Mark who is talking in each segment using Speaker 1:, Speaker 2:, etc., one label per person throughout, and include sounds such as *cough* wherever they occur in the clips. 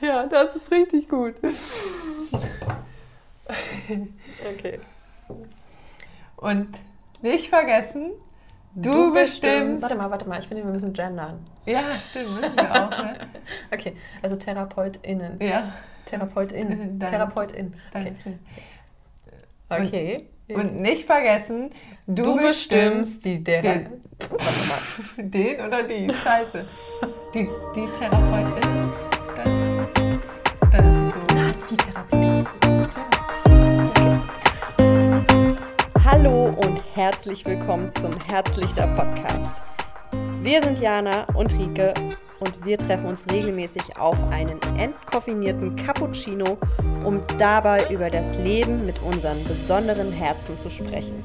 Speaker 1: Ja, das ist richtig gut. Okay. Und nicht vergessen, du, du bestimmst.
Speaker 2: Warte mal, warte mal, ich finde, wir müssen gendern.
Speaker 1: Ja, stimmt, müssen wir auch. Ne? *laughs*
Speaker 2: okay, also TherapeutInnen.
Speaker 1: Ja.
Speaker 2: TherapeutInnen. *laughs* TherapeutInnen. Okay.
Speaker 1: okay. Und, und, nicht vergessen, du, du bestimmst, die der. Den, *laughs* den oder die? Scheiße. Die, die Therapeutin. So.
Speaker 2: Ja, die Therapie.
Speaker 3: Hallo und herzlich willkommen zum Herzlichter Podcast. Wir sind Jana und Rike und wir treffen uns regelmäßig auf einen entkoffinierten Cappuccino, um dabei über das Leben mit unseren besonderen Herzen zu sprechen.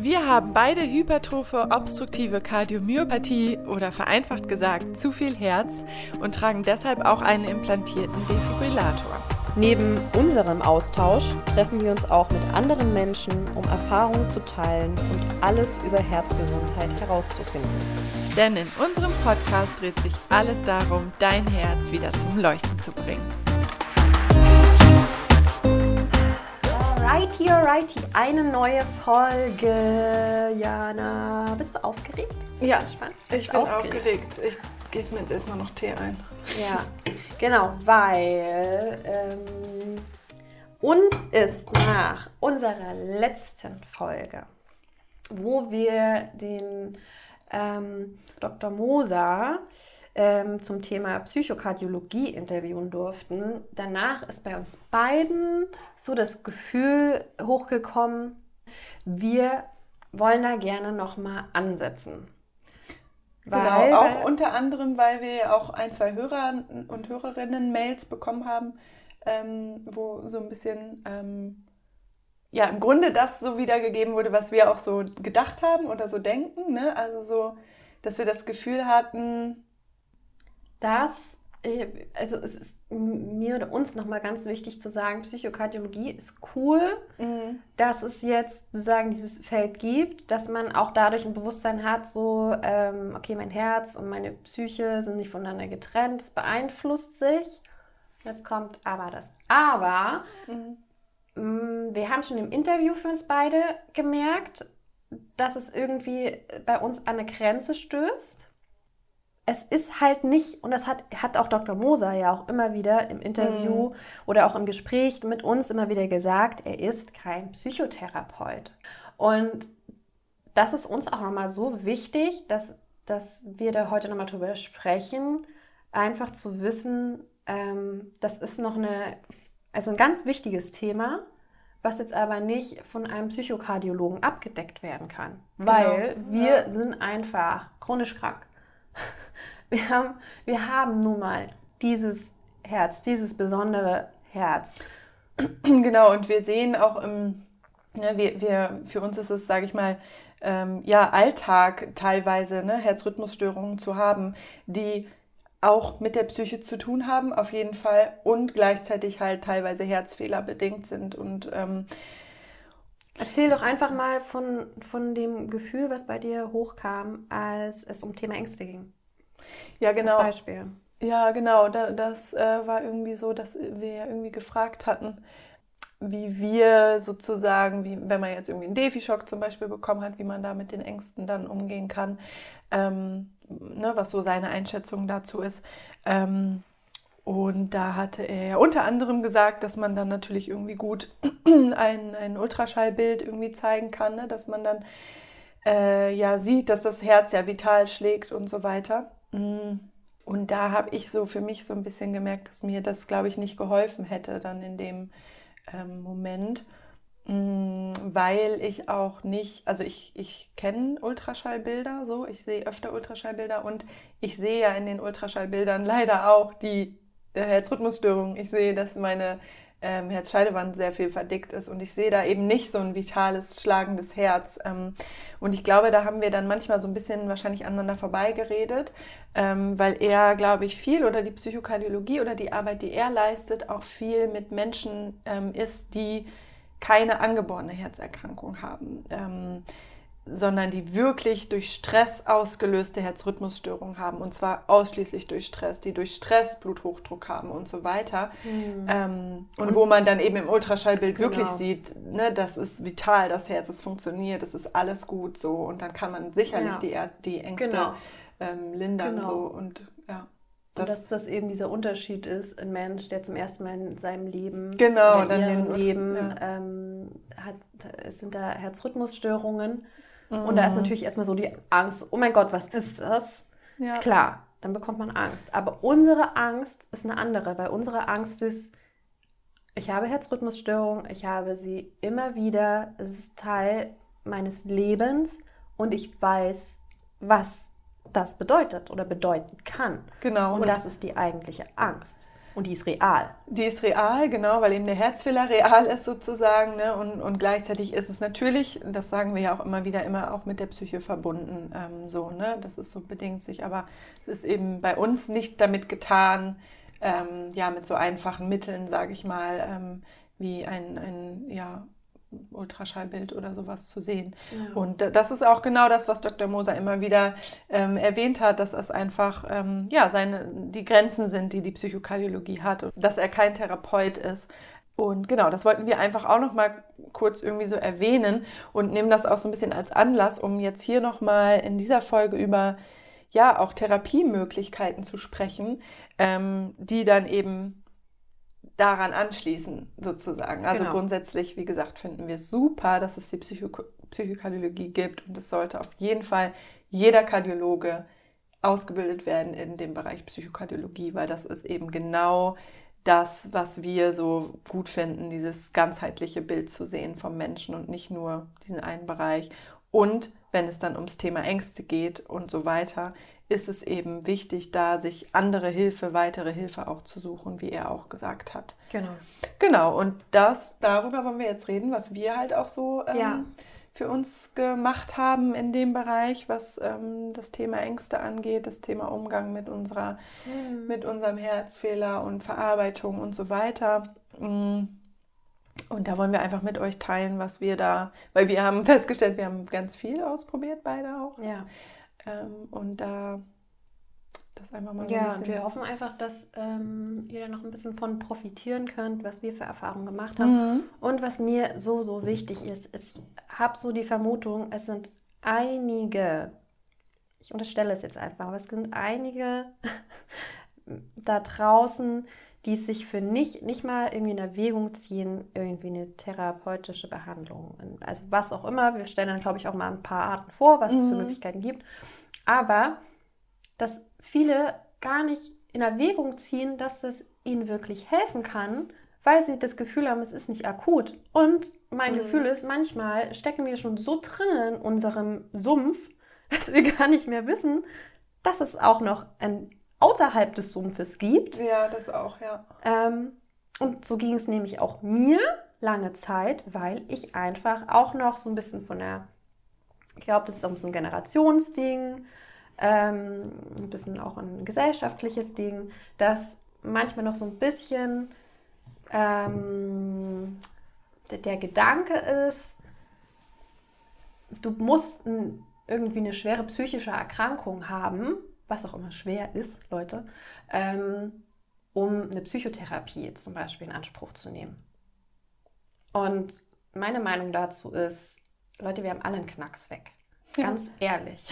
Speaker 1: Wir haben beide hypertrophe obstruktive Kardiomyopathie oder vereinfacht gesagt zu viel Herz und tragen deshalb auch einen implantierten Defibrillator.
Speaker 3: Neben unserem Austausch treffen wir uns auch mit anderen Menschen, um Erfahrungen zu teilen und alles über Herzgesundheit herauszufinden.
Speaker 1: Denn in unserem Podcast dreht sich alles darum, dein Herz wieder zum Leuchten zu bringen.
Speaker 2: Alrighty, alrighty, eine neue Folge. Jana, bist du aufgeregt?
Speaker 1: Ja, ich bin aufgeregt. aufgeregt. Ich gieße mir jetzt erstmal noch Tee ein.
Speaker 2: Ja, genau, weil ähm, uns ist nach unserer letzten Folge, wo wir den ähm, Dr. Moser ähm, zum Thema Psychokardiologie interviewen durften, danach ist bei uns beiden so das Gefühl hochgekommen, wir wollen da gerne nochmal ansetzen.
Speaker 1: Genau, auch unter anderem, weil wir auch ein, zwei Hörer und Hörerinnen Mails bekommen haben, ähm, wo so ein bisschen, ähm, ja, im Grunde das so wiedergegeben wurde, was wir auch so gedacht haben oder so denken. Ne? Also so, dass wir das Gefühl hatten,
Speaker 2: dass äh, also es ist mir oder uns nochmal ganz wichtig zu sagen, Psychokardiologie ist cool, mhm. dass es jetzt sozusagen dieses Feld gibt, dass man auch dadurch ein Bewusstsein hat, so, ähm, okay, mein Herz und meine Psyche sind nicht voneinander getrennt, es beeinflusst sich. Jetzt kommt aber das Aber. Mhm. Mm, wir haben schon im Interview für uns beide gemerkt, dass es irgendwie bei uns an eine Grenze stößt es ist halt nicht, und das hat, hat auch Dr. Moser ja auch immer wieder im Interview mhm. oder auch im Gespräch mit uns immer wieder gesagt, er ist kein Psychotherapeut. Und das ist uns auch nochmal so wichtig, dass, dass wir da heute nochmal drüber sprechen, einfach zu wissen, ähm, das ist noch eine, also ein ganz wichtiges Thema, was jetzt aber nicht von einem Psychokardiologen abgedeckt werden kann, genau. weil genau. wir ja. sind einfach chronisch krank. *laughs* Wir haben, wir haben nun mal dieses Herz, dieses besondere Herz.
Speaker 1: Genau, und wir sehen auch im, ne, wir, wir, für uns ist es, sage ich mal, ähm, ja, Alltag teilweise, ne, Herzrhythmusstörungen zu haben, die auch mit der Psyche zu tun haben, auf jeden Fall, und gleichzeitig halt teilweise Herzfehler bedingt sind. Und ähm,
Speaker 2: Erzähl doch einfach mal von, von dem Gefühl, was bei dir hochkam, als es um Thema Ängste ging.
Speaker 1: Ja, genau.
Speaker 2: Als Beispiel.
Speaker 1: Ja, genau. Da, das äh, war irgendwie so, dass wir ja irgendwie gefragt hatten, wie wir sozusagen, wie, wenn man jetzt irgendwie einen Defi-Schock zum Beispiel bekommen hat, wie man da mit den Ängsten dann umgehen kann, ähm, ne, was so seine Einschätzung dazu ist. Ähm, und da hatte er ja unter anderem gesagt, dass man dann natürlich irgendwie gut *clears throat* ein, ein Ultraschallbild irgendwie zeigen kann, ne, dass man dann äh, ja sieht, dass das Herz ja vital schlägt und so weiter. Mm. Und da habe ich so für mich so ein bisschen gemerkt, dass mir das, glaube ich, nicht geholfen hätte dann in dem ähm, Moment, mm, weil ich auch nicht, also ich, ich kenne Ultraschallbilder so, ich sehe öfter Ultraschallbilder und ich sehe ja in den Ultraschallbildern *laughs* leider auch die äh, Herzrhythmusstörungen. Ich sehe, dass meine ähm, Herzscheidewand sehr viel verdickt ist und ich sehe da eben nicht so ein vitales, schlagendes Herz. Ähm, und ich glaube, da haben wir dann manchmal so ein bisschen wahrscheinlich aneinander vorbeigeredet, ähm, weil er, glaube ich, viel oder die Psychokardiologie oder die Arbeit, die er leistet, auch viel mit Menschen ähm, ist, die keine angeborene Herzerkrankung haben. Sondern die wirklich durch Stress ausgelöste Herzrhythmusstörungen haben und zwar ausschließlich durch Stress, die durch Stress Bluthochdruck haben und so weiter. Mhm. Ähm, und, und, wo man dann eben im Ultraschallbild genau. wirklich sieht, ne, das ist vital, das Herz, es funktioniert, es ist alles gut so und dann kann man sicherlich ja. die, die Ängste genau. ähm, lindern
Speaker 2: genau.
Speaker 1: so und ja.
Speaker 2: Das, dass das eben dieser Unterschied ist, ein Mensch, der zum ersten Mal in seinem Leben,
Speaker 1: genau,
Speaker 2: in ihrem Leben, ja. ähm, hat, es sind da Herzrhythmusstörungen Mhm. Und da ist mhm. natürlich erstmal so die Angst, oh mein Gott, was ist das? Ja. Klar, dann bekommt man Angst. Aber unsere Angst ist eine andere, weil unsere Angst ist, ich habe Herzrhythmusstörungen, ich habe sie immer wieder, es ist Teil meines Lebens und ich weiß, was das bedeutet oder bedeuten kann.
Speaker 1: Genau.
Speaker 2: Und, und das ist die eigentliche Angst. Und die ist real.
Speaker 1: Die ist real, genau, weil eben der Herzfehler real ist sozusagen. Ne? Und, und gleichzeitig ist es natürlich, das sagen wir ja auch immer wieder, immer auch mit der Psyche verbunden. Ähm, so, ne? Das ist so bedingt sich. Aber es ist eben bei uns nicht damit getan, ähm, ja, mit so einfachen Mitteln, sage ich mal, ähm, wie ein, ein ja, Ultraschallbild oder sowas zu sehen. Ja. Und das ist auch genau das, was Dr. Moser immer wieder ähm, erwähnt hat, dass es einfach ähm, ja, seine, die Grenzen sind, die die Psychokardiologie hat und dass er kein Therapeut ist. Und genau, das wollten wir einfach auch noch mal kurz irgendwie so erwähnen und nehmen das auch so ein bisschen als Anlass, um jetzt hier noch mal in dieser Folge über ja auch Therapiemöglichkeiten zu sprechen, ähm, die dann eben daran anschließen, sozusagen. Also genau. grundsätzlich, wie gesagt, finden wir es super, dass es die Psycho Psychokardiologie gibt und es sollte auf jeden Fall jeder Kardiologe ausgebildet werden in dem Bereich Psychokardiologie, weil das ist eben genau das, was wir so gut finden, dieses ganzheitliche Bild zu sehen vom Menschen und nicht nur diesen einen Bereich. Und wenn es dann ums Thema Ängste geht und so weiter, ist es eben wichtig, da sich andere Hilfe, weitere Hilfe auch zu suchen, wie er auch gesagt hat.
Speaker 2: Genau.
Speaker 1: Genau, und das, darüber wollen wir jetzt reden, was wir halt auch so ähm, ja. für uns gemacht haben in dem Bereich, was ähm, das Thema Ängste angeht, das Thema Umgang mit unserer, mhm. mit unserem Herzfehler und Verarbeitung und so weiter. Mm. Und da wollen wir einfach mit euch teilen, was wir da, weil wir haben *laughs* festgestellt, wir haben ganz viel ausprobiert, beide auch.
Speaker 2: Ja.
Speaker 1: Ähm, und da das einfach mal
Speaker 2: so Ja, ein und wir hoffen einfach, dass ähm, ihr da noch ein bisschen von profitieren könnt, was wir für Erfahrungen gemacht haben. Mhm. Und was mir so, so wichtig ist, ich habe so die Vermutung, es sind einige, ich unterstelle es jetzt einfach, aber es sind einige *laughs* da draußen, die sich für nicht, nicht mal irgendwie in Erwägung ziehen, irgendwie eine therapeutische Behandlung. Also was auch immer. Wir stellen dann, glaube ich, auch mal ein paar Arten vor, was mhm. es für mhm. Möglichkeiten gibt. Aber dass viele gar nicht in Erwägung ziehen, dass es ihnen wirklich helfen kann, weil sie das Gefühl haben, es ist nicht akut. Und mein mhm. Gefühl ist, manchmal stecken wir schon so drin in unserem Sumpf, *laughs* dass wir gar nicht mehr wissen, dass es auch noch ein außerhalb des Sumpfes gibt.
Speaker 1: Ja, das auch, ja.
Speaker 2: Ähm, und so ging es nämlich auch mir lange Zeit, weil ich einfach auch noch so ein bisschen von der, ich glaube, das ist auch so ein Generationsding, ähm, ein bisschen auch ein gesellschaftliches Ding, dass manchmal noch so ein bisschen ähm, der, Gedanke ist, du musst irgendwie eine schwere psychische Erkrankung haben, was auch immer schwer ist, Leute, ähm, um eine Psychotherapie jetzt zum Beispiel in Anspruch zu nehmen. Und meine Meinung dazu ist, Leute, wir haben alle einen Knacks weg. Ganz ja. ehrlich.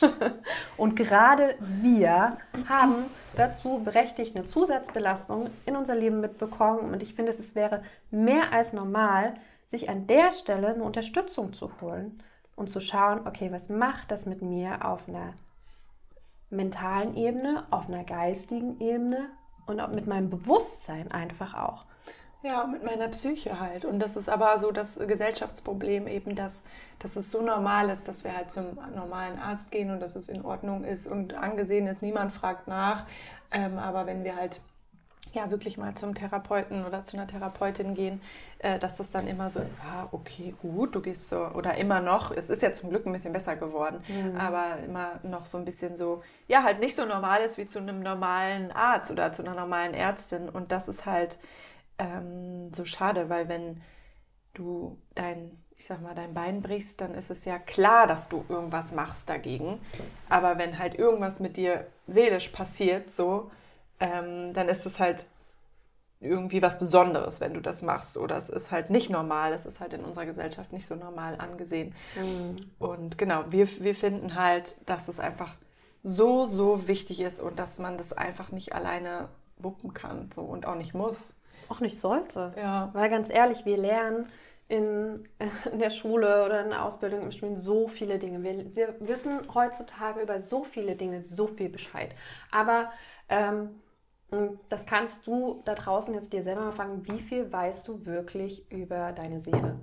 Speaker 2: *laughs* Und gerade wir haben dazu berechtigt eine Zusatzbelastung in unser Leben mitbekommen. Und ich finde, es wäre mehr als normal, sich an der Stelle eine Unterstützung zu holen und zu schauen, okay, was macht das mit mir auf einer mentalen Ebene, auf einer geistigen Ebene und auch mit meinem Bewusstsein einfach auch.
Speaker 1: Ja, mit meiner Psyche halt. Und das ist aber so das Gesellschaftsproblem eben, dass, dass es so normal ist, dass wir halt zum normalen Arzt gehen und dass es in Ordnung ist und angesehen ist. Niemand fragt nach. Ähm, aber wenn wir halt ja wirklich mal zum Therapeuten oder zu einer Therapeutin gehen, äh, dass das dann immer so ist, ah, okay, gut, du gehst so, oder immer noch, es ist ja zum Glück ein bisschen besser geworden, mhm. aber immer noch so ein bisschen so, ja, halt nicht so normal ist wie zu einem normalen Arzt oder zu einer normalen Ärztin. Und das ist halt ähm, so schade, weil wenn du dein ich sag mal, dein Bein brichst, dann ist es ja klar, dass du irgendwas machst dagegen. Aber wenn halt irgendwas mit dir seelisch passiert, so, ähm, dann ist es halt irgendwie was Besonderes, wenn du das machst. Oder es ist halt nicht normal. Es ist halt in unserer Gesellschaft nicht so normal angesehen. Mhm. Und genau, wir, wir finden halt, dass es einfach so, so wichtig ist und dass man das einfach nicht alleine wuppen kann so und auch nicht muss.
Speaker 2: Auch nicht sollte.
Speaker 1: Ja.
Speaker 2: Weil ganz ehrlich, wir lernen in, *laughs* in der Schule oder in der Ausbildung im Studium so viele Dinge. Wir, wir wissen heutzutage über so viele Dinge so viel Bescheid. Aber ähm, das kannst du da draußen jetzt dir selber mal fragen, wie viel weißt du wirklich über deine Seele?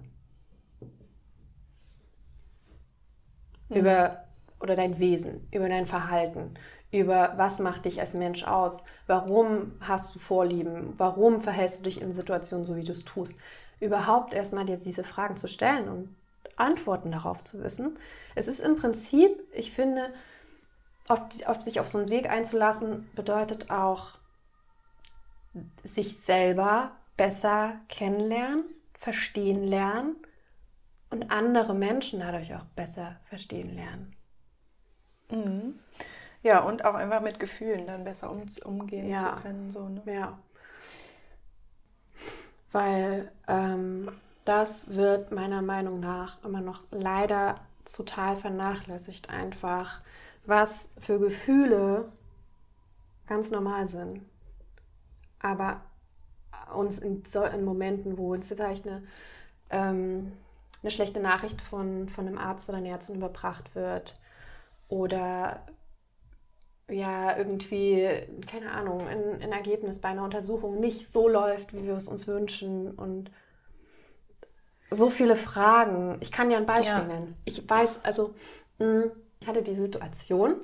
Speaker 2: Mhm. Über oder dein Wesen, über dein Verhalten, über was macht dich als Mensch aus, warum hast du Vorlieben, warum verhältst du dich in Situationen so, wie du es tust. Überhaupt erstmal dir diese Fragen zu stellen und Antworten darauf zu wissen. Es ist im Prinzip, ich finde, auf, auf sich auf so einen Weg einzulassen, bedeutet auch, sich selber besser kennenlernen, verstehen lernen und andere Menschen dadurch auch besser verstehen lernen.
Speaker 1: Mhm. Ja, und auch einfach mit Gefühlen dann besser um, umgehen ja. zu können. So, ne?
Speaker 2: Ja. Weil ähm, das wird meiner Meinung nach immer noch leider total vernachlässigt, einfach, was für Gefühle ganz normal sind. Aber uns in, so, in Momenten, wo uns vielleicht eine, ähm, eine schlechte Nachricht von, von einem Arzt oder einer Ärztin überbracht wird oder ja, irgendwie, keine Ahnung, ein, ein Ergebnis bei einer Untersuchung nicht so läuft, wie wir es uns wünschen und so viele Fragen. Ich kann ja ein Beispiel ja. nennen. Ich weiß, also hm, ich hatte die Situation,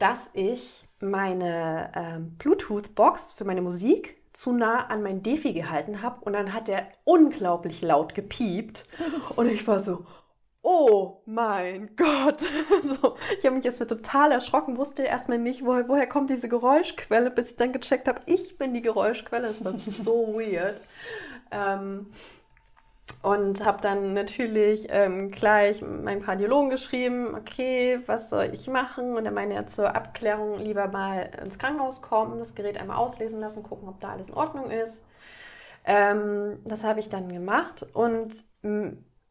Speaker 2: dass ich meine ähm, Bluetooth-Box für meine Musik zu nah an mein Defi gehalten habe und dann hat der unglaublich laut gepiept und ich war so, oh mein Gott. *laughs* so, ich habe mich jetzt total erschrocken, wusste erstmal nicht, woher, woher kommt diese Geräuschquelle, bis ich dann gecheckt habe, ich bin die Geräuschquelle. Das war so weird. Ähm, und habe dann natürlich ähm, gleich meinem Kardiologen geschrieben, okay, was soll ich machen? Und er meinte ja zur Abklärung lieber mal ins Krankenhaus kommen, das Gerät einmal auslesen lassen, gucken, ob da alles in Ordnung ist. Ähm, das habe ich dann gemacht und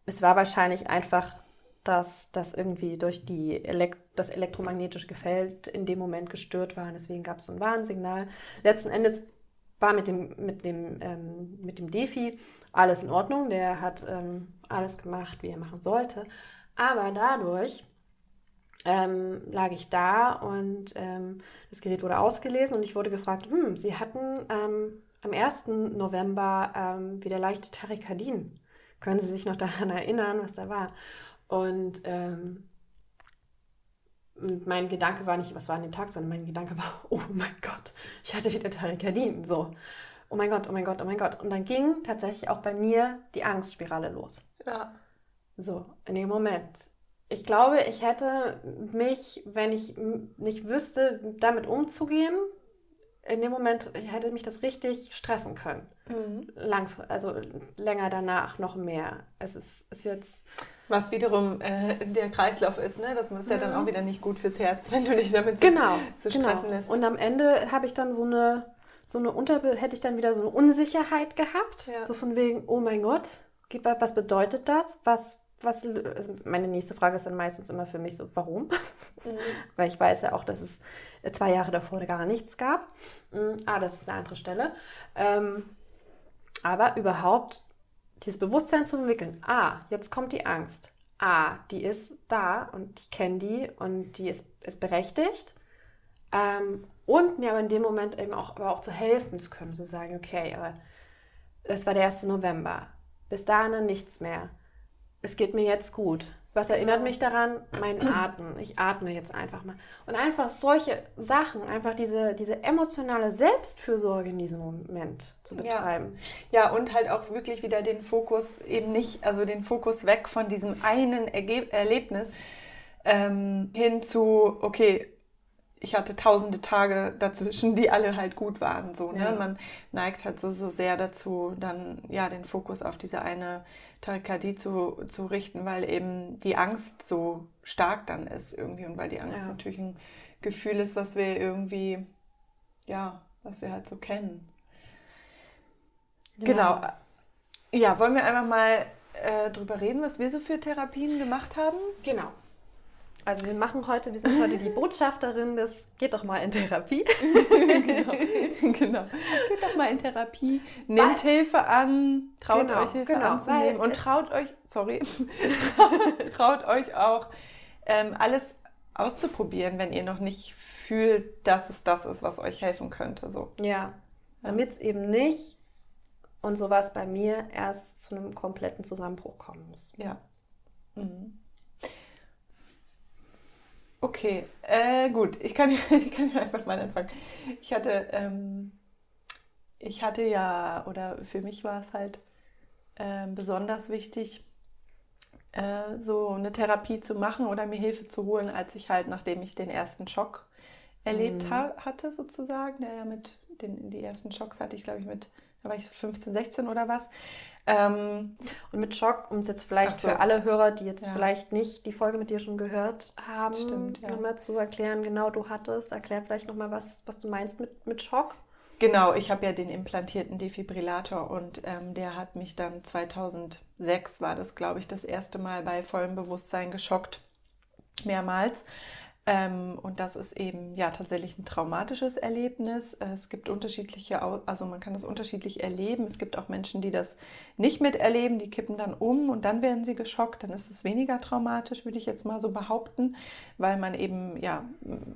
Speaker 2: es war wahrscheinlich einfach, dass das irgendwie durch die Elekt das elektromagnetische Feld in dem Moment gestört war. Deswegen gab es so ein Warnsignal. Letzten Endes war mit dem, mit dem, ähm, mit dem Defi alles in Ordnung. Der hat ähm, alles gemacht, wie er machen sollte. Aber dadurch ähm, lag ich da und ähm, das Gerät wurde ausgelesen und ich wurde gefragt, hm, Sie hatten ähm, am 1. November ähm, wieder leichte Tachykardien. Können Sie sich noch daran erinnern, was da war? Und ähm, mein Gedanke war nicht, was war an dem Tag, sondern mein Gedanke war, *laughs* oh mein Gott, ich hatte wieder Tachykardien. So, oh mein Gott, oh mein Gott, oh mein Gott. Und dann ging tatsächlich auch bei mir die Angstspirale los.
Speaker 1: Ja.
Speaker 2: So, in dem Moment. Ich glaube, ich hätte mich, wenn ich nicht wüsste, damit umzugehen, in dem Moment hätte mich das richtig stressen können. Mhm. Lang, also länger danach noch mehr. Es ist, ist jetzt.
Speaker 1: Was wiederum äh, der Kreislauf ist, ne? Das ist ja dann mhm. auch wieder nicht gut fürs Herz, wenn du dich damit
Speaker 2: genau,
Speaker 1: so,
Speaker 2: so stressen genau. lässt. Und am Ende habe ich dann so eine, so eine Unter hätte ich dann wieder so eine Unsicherheit gehabt. Ja. So von wegen, oh mein Gott, was bedeutet das? Was, was, also meine nächste Frage ist dann meistens immer für mich so, warum? Mhm. *laughs* Weil ich weiß ja auch, dass es zwei Jahre davor gar nichts gab. Mhm. Ah, das ist eine andere Stelle. Ähm, aber überhaupt dieses Bewusstsein zu entwickeln. Ah, jetzt kommt die Angst. Ah, die ist da und ich kenne die und die ist, ist berechtigt. Ähm, und mir aber in dem Moment eben auch, aber auch zu helfen zu können, zu sagen, okay, aber das war der 1. November. Bis dahin nichts mehr. Es geht mir jetzt gut. Was erinnert mich daran? Mein Atmen. Ich atme jetzt einfach mal. Und einfach solche Sachen, einfach diese, diese emotionale Selbstfürsorge in diesem Moment zu betreiben.
Speaker 1: Ja. ja, und halt auch wirklich wieder den Fokus eben nicht, also den Fokus weg von diesem einen Erge Erlebnis ähm, hin zu, okay, ich hatte tausende Tage dazwischen, die alle halt gut waren. So, ne?
Speaker 2: Ja.
Speaker 1: Man neigt halt so, so sehr dazu, dann ja den Fokus auf diese eine Tachykardie zu, zu richten, weil eben die Angst so stark dann ist irgendwie und weil die Angst
Speaker 2: Ja.
Speaker 1: natürlich ein Gefühl ist, was wir irgendwie, ja, was wir halt so kennen. Genau. Ja, wollen wir einfach mal äh, drüber reden, was wir so für Therapien gemacht haben?
Speaker 2: Genau. Also wir machen heute, wir sind heute die Botschafterin des Geht doch mal in Therapie. *laughs*
Speaker 1: genau. genau. Geht doch mal in Therapie. Nehmt
Speaker 2: Weil-
Speaker 1: Hilfe an, traut
Speaker 2: Genau,
Speaker 1: euch Hilfe
Speaker 2: genau,
Speaker 1: anzunehmen und traut euch, sorry, *laughs* traut euch auch ähm, alles auszuprobieren, wenn ihr noch nicht fühlt, dass es das ist, was euch helfen könnte. So.
Speaker 2: Ja, damit es eben nicht, und so war es bei mir, erst zu einem kompletten Zusammenbruch kommen muss.
Speaker 1: Ja. Mhm. Okay, äh, gut. Ich kann, *laughs* ich kann einfach mal anfangen. Ich hatte, ähm, ich hatte ja, oder für mich war es halt ähm, besonders wichtig, äh, so eine Therapie zu machen oder mir Hilfe zu holen, als ich halt, nachdem ich den ersten Schock erlebt
Speaker 2: Mhm.
Speaker 1: ha hatte, sozusagen, der ja mit den, die ersten Schocks hatte ich, glaube ich, mit, da war ich so 15, 16 oder was. Ähm,
Speaker 2: Und mit Schock, um es jetzt vielleicht
Speaker 1: so.
Speaker 2: für alle Hörer, die jetzt
Speaker 1: Ja.
Speaker 2: vielleicht nicht die Folge mit dir schon gehört haben,
Speaker 1: Stimmt, ja.
Speaker 2: nochmal zu erklären, genau du hattest, erklär vielleicht nochmal, was, was du meinst mit, mit Schock.
Speaker 1: Genau, ich habe ja den implantierten Defibrillator und ähm, der hat mich dann 2006, war das, glaube ich, das erste Mal bei vollem Bewusstsein geschockt, mehrmals. Ähm, und das ist eben ja tatsächlich ein traumatisches Erlebnis. Es gibt unterschiedliche, also man kann das unterschiedlich erleben. Es gibt auch Menschen, die das nicht miterleben, die kippen dann um und dann werden sie geschockt. Dann ist es weniger traumatisch, würde ich jetzt mal so behaupten, weil man eben ja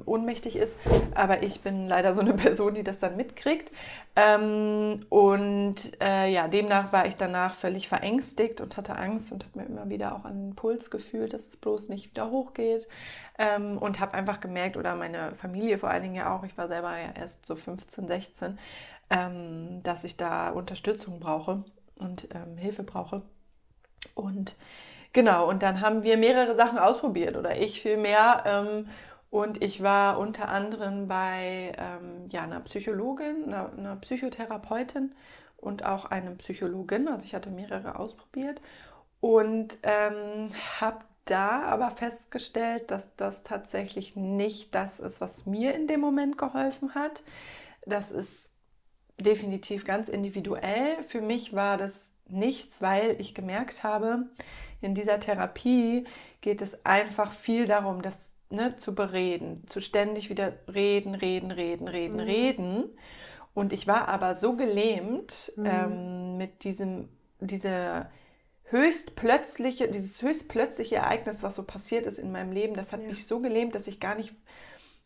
Speaker 1: ohnmächtig ist. Aber ich bin leider so eine *laughs* Person, die das dann mitkriegt. Ähm, und äh, ja, demnach war ich danach völlig verängstigt und hatte Angst und habe mir immer wieder auch an den Puls gefühlt, dass es bloß nicht wieder hochgeht. Ähm, und habe einfach gemerkt, oder meine Familie vor allen Dingen ja auch, ich war selber ja erst so 15, 16, ähm, dass ich da Unterstützung brauche und ähm, Hilfe brauche. Und genau, und dann haben wir mehrere Sachen ausprobiert, oder ich viel mehr. Ähm, und ich war unter anderem bei ähm, ja, einer Psychologin, einer, einer Psychotherapeutin und auch einem Psychologin. Also ich hatte mehrere ausprobiert und ähm, habe da aber festgestellt, dass das tatsächlich nicht das ist, was mir in dem Moment geholfen hat. Das ist definitiv ganz individuell. Für mich war das nichts, weil ich gemerkt habe, in dieser Therapie geht es einfach viel darum, das ne, zu bereden, zu ständig wieder reden, reden, reden, reden,
Speaker 2: Mhm.
Speaker 1: reden. Und ich war aber so gelähmt
Speaker 2: Mhm.
Speaker 1: ähm, mit diesem, dieser höchst plötzliche, dieses höchst plötzliche Ereignis, was so passiert ist in meinem Leben, das hat
Speaker 2: Ja.
Speaker 1: mich so gelähmt, dass ich gar nicht,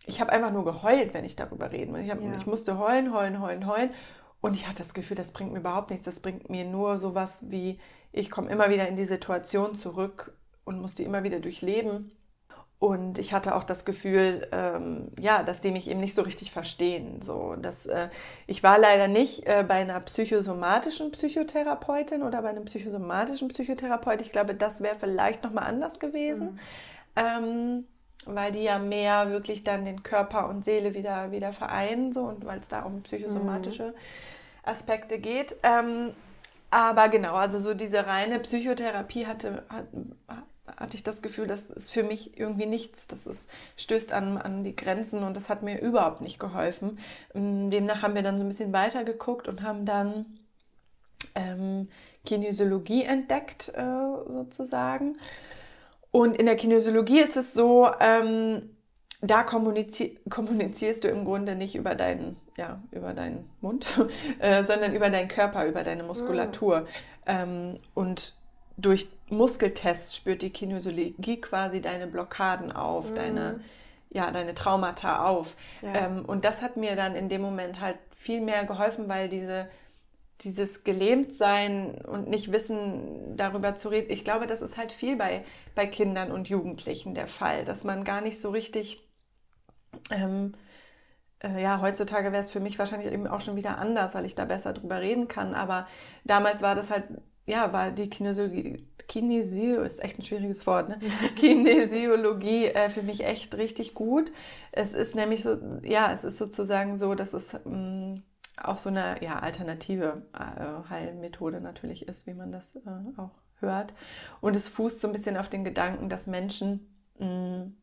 Speaker 1: ich habe einfach nur geheult, wenn ich darüber rede. Ich, hab,
Speaker 2: Ja.
Speaker 1: ich musste heulen, heulen, heulen, heulen. Und ich hatte das Gefühl, das bringt mir überhaupt nichts. Das bringt mir nur sowas wie, ich komme immer wieder in die Situation zurück und muss die immer wieder durchleben. Und ich hatte auch das Gefühl, ähm, ja, dass die mich eben nicht so richtig verstehen. So, dass, äh, ich war leider nicht äh, bei einer psychosomatischen Psychotherapeutin oder bei einem psychosomatischen Psychotherapeut. Ich glaube, das wäre vielleicht nochmal anders gewesen,
Speaker 2: Mhm.
Speaker 1: ähm, weil die ja mehr wirklich dann den Körper und Seele wieder, wieder vereinen so, und weil es da um psychosomatische Aspekte geht. Ähm, aber genau, also so diese reine Psychotherapie hatte, hat, hatte ich das Gefühl, das ist für mich irgendwie nichts. Das ist, stößt an, an die Grenzen und das hat mir überhaupt nicht geholfen. Ähm, Demnach haben wir dann so ein bisschen weiter geguckt und haben dann ähm, Kinesiologie entdeckt, äh, sozusagen. Und in der Kinesiologie ist es so, ähm, da kommunizi kommunizierst du im Grunde nicht über deinen, ja, über deinen Mund, *laughs* äh, sondern über deinen Körper, über deine Muskulatur. Ähm, und durch Muskeltests spürt die Kinesiologie quasi deine Blockaden auf,
Speaker 2: Mhm.
Speaker 1: deine, ja, deine Traumata auf.
Speaker 2: Ja.
Speaker 1: Ähm, und das hat mir dann in dem Moment halt viel mehr geholfen, weil diese, dieses Gelähmtsein und nicht wissen, darüber zu reden, ich glaube, das ist halt viel bei, bei Kindern und Jugendlichen der Fall, dass man gar nicht so richtig, ähm, äh, ja, heutzutage wäre es für mich wahrscheinlich eben auch schon wieder anders, weil ich da besser drüber reden kann, aber damals war das halt, ja, war die Kinesiologie, Kinesio, ist echt ein schwieriges Wort, ne? *laughs* Kinesiologie äh, für mich echt richtig gut. Es ist nämlich so, ja, es ist sozusagen so, dass es mh, mm, auch so eine ja, alternative äh, Heilmethode natürlich ist, wie man das äh, auch hört. Und es fußt so ein bisschen auf den Gedanken, dass Menschen mh, mm,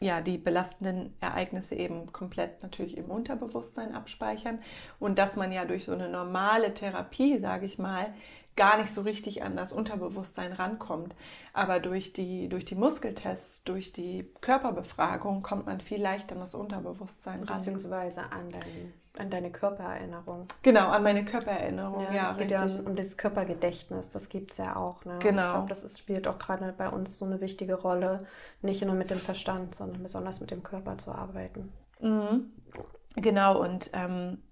Speaker 1: ja, die belastenden Ereignisse eben komplett natürlich im Unterbewusstsein abspeichern und dass man ja durch so eine normale Therapie, sage ich mal, gar nicht so richtig an das Unterbewusstsein rankommt. Aber durch die, durch die Muskeltests, durch die Körperbefragung kommt man viel leichter an das Unterbewusstsein
Speaker 2: ran. Beziehungsweise an, dein, an deine Körpererinnerung.
Speaker 1: Genau, an meine Körpererinnerung, ja.
Speaker 2: ja es geht ja um, das Körpergedächtnis, das gibt es ja auch. Ne?
Speaker 1: Genau.
Speaker 2: Ich glaube, das ist, spielt auch gerade bei uns so eine wichtige Rolle, nicht nur mit dem Verstand, sondern besonders mit dem Körper zu arbeiten.
Speaker 1: Mhm. Genau, und ähm,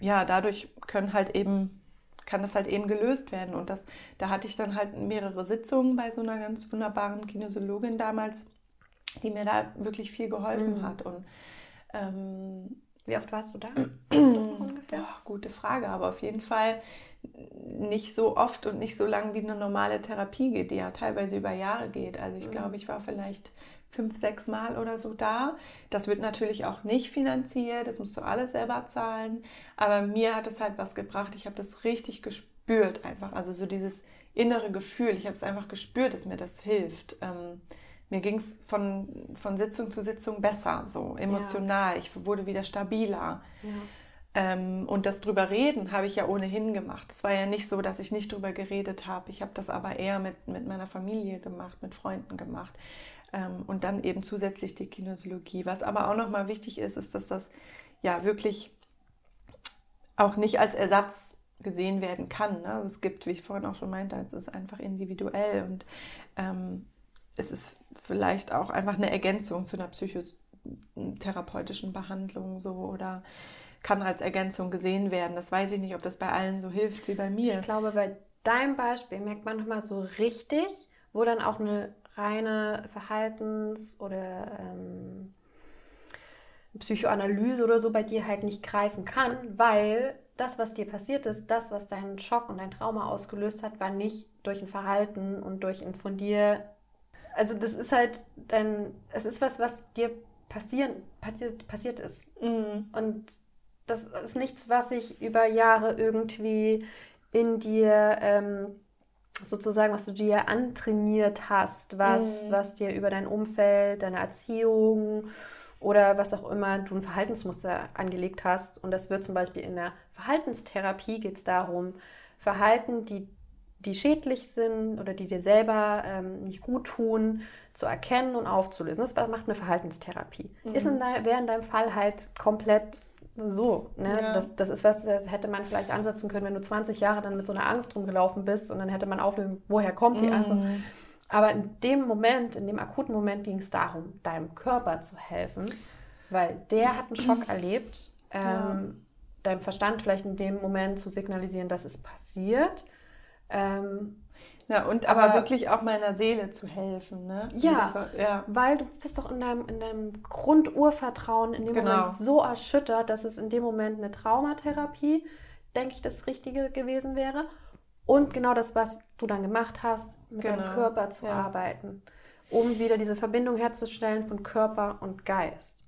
Speaker 1: ja, dadurch können halt eben kann das halt eben gelöst werden. Und das, da hatte ich dann halt mehrere Sitzungen bei so einer ganz wunderbaren Kinesiologin damals, die mir da wirklich viel geholfen mhm. hat. Und
Speaker 2: ähm, wie oft warst du da? *clears throat*
Speaker 1: Ja, gute Frage, aber auf jeden Fall nicht so oft und nicht so lang wie eine normale Therapie geht, die ja teilweise über Jahre geht. Also ich mhm. glaube, ich war vielleicht fünf, sechs Mal oder so da. Das wird natürlich auch nicht finanziert, das musst du alles selber zahlen. Aber mir hat es halt was gebracht. Ich habe das richtig gespürt einfach. Also so dieses innere Gefühl. Ich habe es einfach gespürt, dass mir das hilft. Ähm, mir ging es von, von Sitzung zu Sitzung besser, so emotional. Ja. Ich wurde wieder stabiler. Ja. Ähm, und das drüber reden habe ich ja ohnehin gemacht. Es war ja nicht so, dass ich nicht drüber geredet habe. Ich habe das aber eher mit, mit meiner Familie gemacht, mit Freunden gemacht. Ähm, und dann eben zusätzlich die Kinesiologie. Was aber auch nochmal wichtig ist, ist, dass das ja wirklich auch nicht als Ersatz gesehen werden kann. Ne? Also es gibt, wie ich vorhin auch schon meinte, es ist einfach individuell und ähm, es ist vielleicht auch einfach eine Ergänzung zu einer psychotherapeutischen Behandlung so oder kann als Ergänzung gesehen werden. Das weiß ich nicht, ob das bei allen so hilft wie bei mir.
Speaker 2: Ich glaube, bei deinem Beispiel merkt man nochmal so richtig, wo dann auch eine reine Verhaltens- oder ähm, Psychoanalyse oder so bei dir halt nicht greifen kann, weil das, was dir passiert ist, das, was deinen Schock und dein Trauma ausgelöst hat, war nicht durch ein Verhalten und durch ein von dir. Also das ist halt dein, es ist was, was dir passieren, passiert, passiert ist. Mhm. Und das ist nichts, was sich über Jahre irgendwie in dir ähm, sozusagen, was du dir antrainiert hast, was, mhm. was dir über dein Umfeld, deine Erziehung oder was auch immer du ein Verhaltensmuster angelegt hast. Und das wird zum Beispiel in der Verhaltenstherapie geht es darum, Verhalten, die, die schädlich sind oder die dir selber ähm, nicht gut tun, zu erkennen und aufzulösen. Das macht eine Verhaltenstherapie. Mhm. Ist in wäre in deinem Fall halt komplett so. Ne? Ja. Das, das ist was, das hätte man vielleicht ansetzen können, wenn du 20 Jahre dann mit so einer Angst rumgelaufen bist und dann hätte man auflösen, woher kommt die Angst. Mhm. Aber in dem Moment, in dem akuten Moment ging es darum, deinem Körper zu helfen, weil der hat einen Schock *clears throat* erlebt. Ähm, ja. Deinem Verstand vielleicht in dem Moment zu signalisieren, dass es passiert. Ähm,
Speaker 1: ja, und aber, aber, wirklich auch meiner Seele zu helfen. Ne?
Speaker 2: Ja, so, ja, weil du bist doch in deinem, in deinem Grundurvertrauen in dem genau. Moment so erschüttert, dass es in dem Moment eine Traumatherapie, denke ich, das Richtige gewesen wäre. Und genau das, was du dann gemacht hast, mit genau. deinem Körper zu ja. arbeiten, um wieder diese Verbindung herzustellen von Körper und Geist.